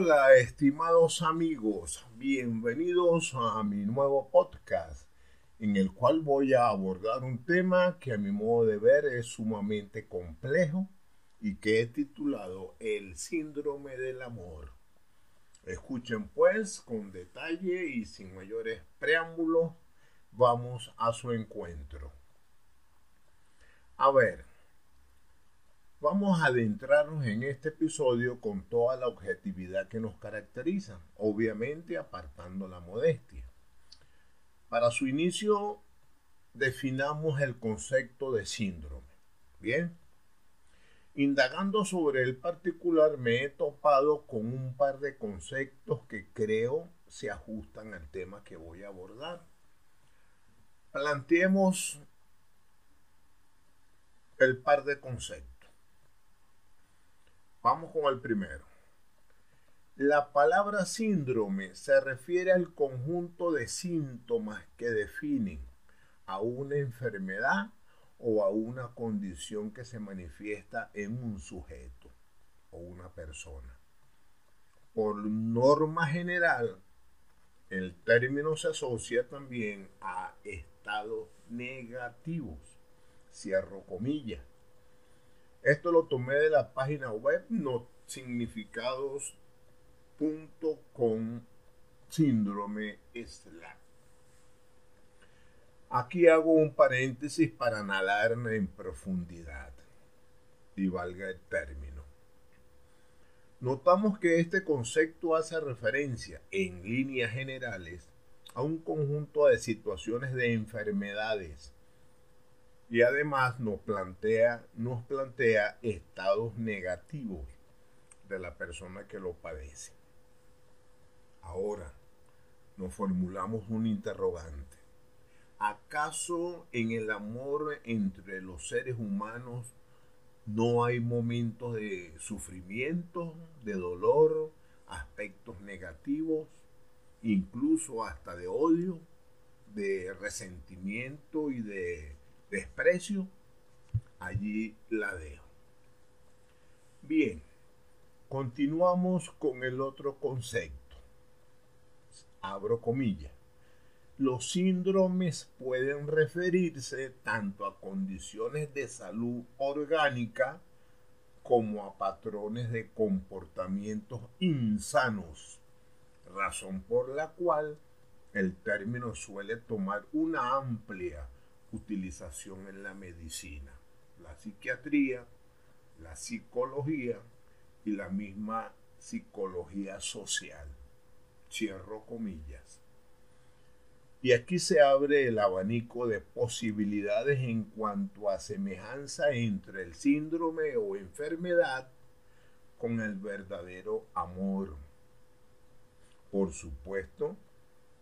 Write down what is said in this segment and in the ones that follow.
Hola, estimados amigos, bienvenidos a mi nuevo podcast, en el cual voy a abordar un tema que a mi modo de ver es sumamente complejo y que he titulado El síndrome del amor. Escuchen pues con detalle y sin mayores preámbulos, vamos a su encuentro. A ver, Vamos a adentrarnos en este episodio con toda la objetividad que nos caracteriza, obviamente apartando la modestia. Para su inicio, definamos el concepto de síndrome. Bien. Indagando sobre el particular, me he topado con un par de conceptos que creo se ajustan al tema que voy a abordar. Planteemos el par de conceptos. Vamos con el primero. La palabra síndrome se refiere al conjunto de síntomas que definen a una enfermedad o a una condición que se manifiesta en un sujeto o una persona. Por norma general, el término se asocia también a estados negativos, cierro comillas, esto lo tomé de la página web nosignificados.com síndrome SLAC. Aquí hago un paréntesis para nadar en profundidad y valga el término. Notamos que este concepto hace referencia, en líneas generales, a un conjunto de situaciones de enfermedades y además nos plantea, nos plantea estados negativos de la persona que lo padece. Ahora, nos formulamos un interrogante. ¿Acaso en el amor entre los seres humanos no hay momentos de sufrimiento, de dolor, aspectos negativos, incluso hasta de odio, de resentimiento y de desprecio, allí la dejo. Bien, continuamos con el otro concepto. Abro comillas. Los síndromes pueden referirse tanto a condiciones de salud orgánica como a patrones de comportamientos insanos, razón por la cual el término suele tomar una amplia utilización en la medicina, la psiquiatría, la psicología y la misma psicología social. Cierro comillas. Y aquí se abre el abanico de posibilidades en cuanto a semejanza entre el síndrome o enfermedad con el verdadero amor. Por supuesto,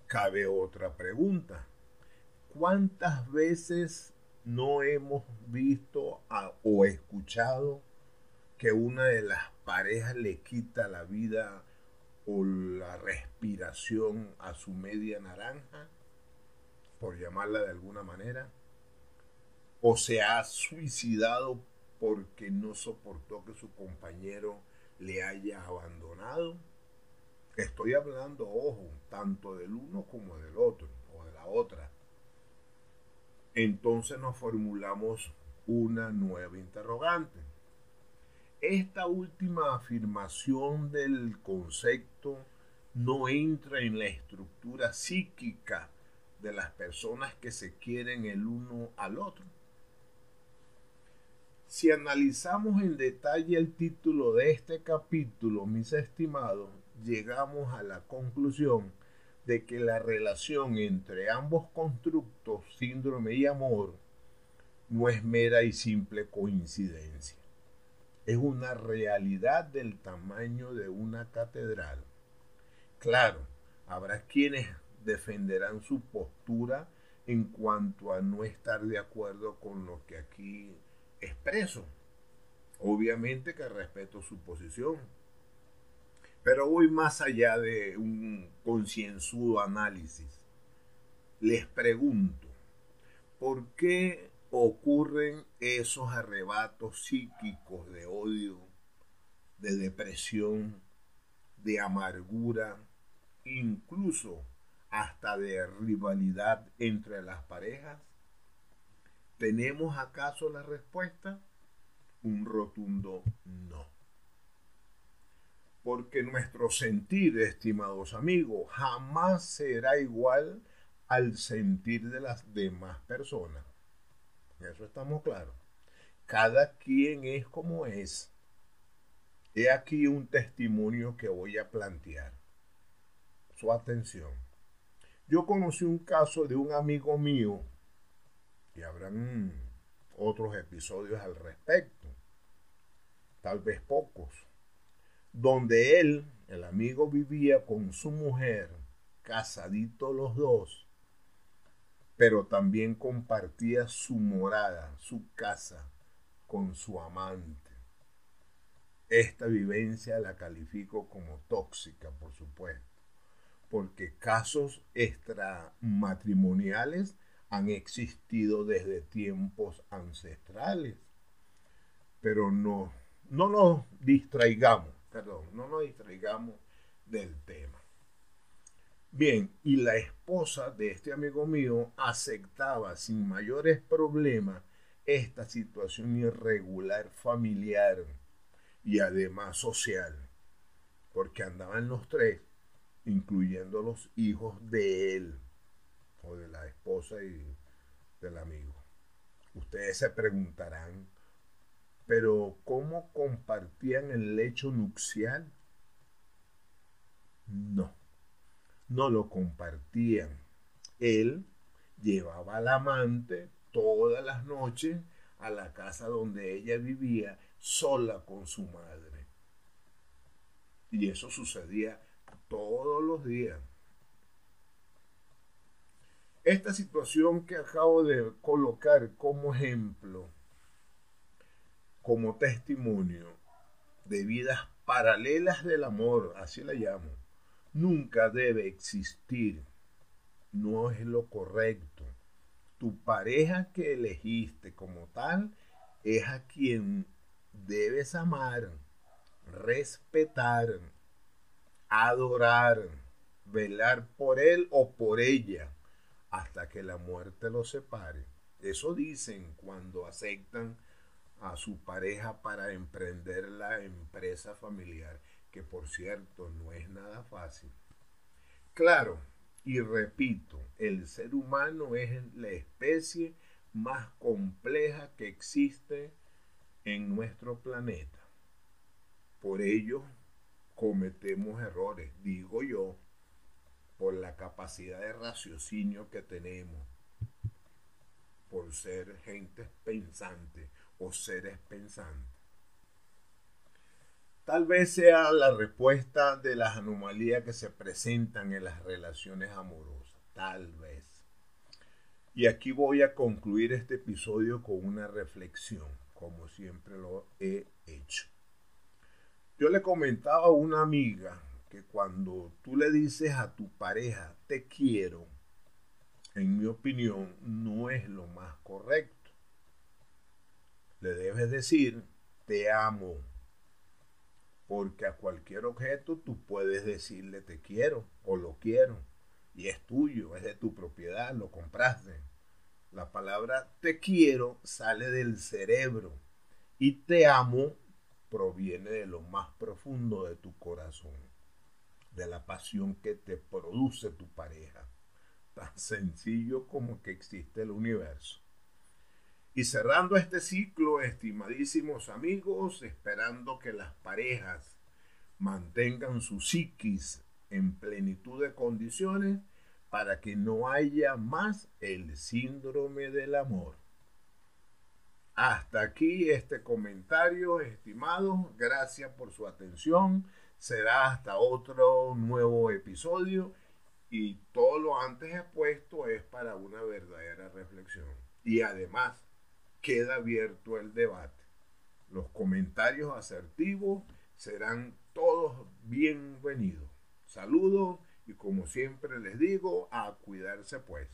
cabe otra pregunta. ¿Cuántas veces no hemos visto o escuchado que una de las parejas le quita la vida o la respiración a su media naranja, por llamarla de alguna manera? ¿O se ha suicidado porque no soportó que su compañero le haya abandonado? Estoy hablando, ojo, tanto del uno como del otro o de la otra entonces nos formulamos una nueva interrogante. Esta última afirmación del concepto no entra en la estructura psíquica de las personas que se quieren el uno al otro. Si analizamos en detalle el título de este capítulo, mis estimados, llegamos a la conclusión de que la relación entre ambos constructos, síndrome y amor, no es mera y simple coincidencia. Es una realidad del tamaño de una catedral. Claro, habrá quienes defenderán su postura en cuanto a no estar de acuerdo con lo que aquí expreso. Obviamente que respeto su posición, pero voy más allá de un concienzudo análisis. Les pregunto, ¿por qué ocurren esos arrebatos psíquicos de odio, de depresión de amargura, incluso hasta de rivalidad entre las parejas? ¿Tenemos acaso la respuesta? Un rotundo no. Porque nuestro sentir, estimados amigos, jamás será igual al sentir de las demás personas. Eso estamos claros. Cada quien es como es. He aquí un testimonio que voy a plantear. Su atención. Yo conocí un caso de un amigo mío, y habrán otros episodios al respecto, tal vez pocos, donde él, el amigo, vivía con su mujer, casaditos los dos, pero también compartía su morada, su casa, con su amante. Esta vivencia la califico como tóxica, por supuesto, porque casos extramatrimoniales han existido desde tiempos ancestrales. Pero no, no nos distraigamos, perdón, no nos distraigamos del tema. Bien, y la esposa de este amigo mío aceptaba sin mayores problemas esta situación irregular familiar y además social, porque andaban los tres, incluyendo los hijos de él, o de la esposa y del amigo. Ustedes se preguntarán, pero ¿cómo compartían el lecho nupcial? No, no lo compartían. Él llevaba al amante todas las noches a la casa donde ella vivía sola con su madre. Y eso sucedía todos los días. Esta situación que acabo de colocar como ejemplo, como testimonio de vidas paralelas del amor, así la llamo, nunca debe existir. No es lo correcto. Tu pareja que elegiste como tal es a quien debes amar, respetar, adorar, velar por él o por ella hasta que la muerte los separe. Eso dicen cuando aceptan a su pareja para emprender la empresa familiar, que por cierto no es nada fácil. Claro, y repito, el ser humano es la especie más compleja que existe en nuestro planeta. Por ello cometemos errores, digo yo, por la capacidad de raciocinio que tenemos, por ser gente pensante o seres pensantes. Tal vez sea la respuesta de las anomalías que se presentan en las relaciones amorosas, tal vez. Y aquí voy a concluir este episodio con una reflexión, como siempre lo he hecho. Yo le comentaba a una amiga que cuando tú le dices a tu pareja te quiero, en mi opinión, no es lo más correcto. Le debes decir te amo, porque a cualquier objeto tú puedes decirle te quiero o lo quiero, y es tuyo, es de tu propiedad, lo compraste. La palabra te quiero sale del cerebro y te amo proviene de lo más profundo de tu corazón de la pasión que te produce tu pareja. Tan sencillo como que existe el universo. Y cerrando este ciclo, estimadísimos amigos, esperando que las parejas mantengan su psiquis en plenitud de condiciones para que no haya más el síndrome del amor. Hasta aquí este comentario, estimados. Gracias por su atención será hasta otro nuevo episodio y todo lo antes expuesto es para una verdadera reflexión. Y además queda abierto el debate. Los comentarios asertivos serán todos bienvenidos. Saludos y como siempre les digo, a cuidarse pues.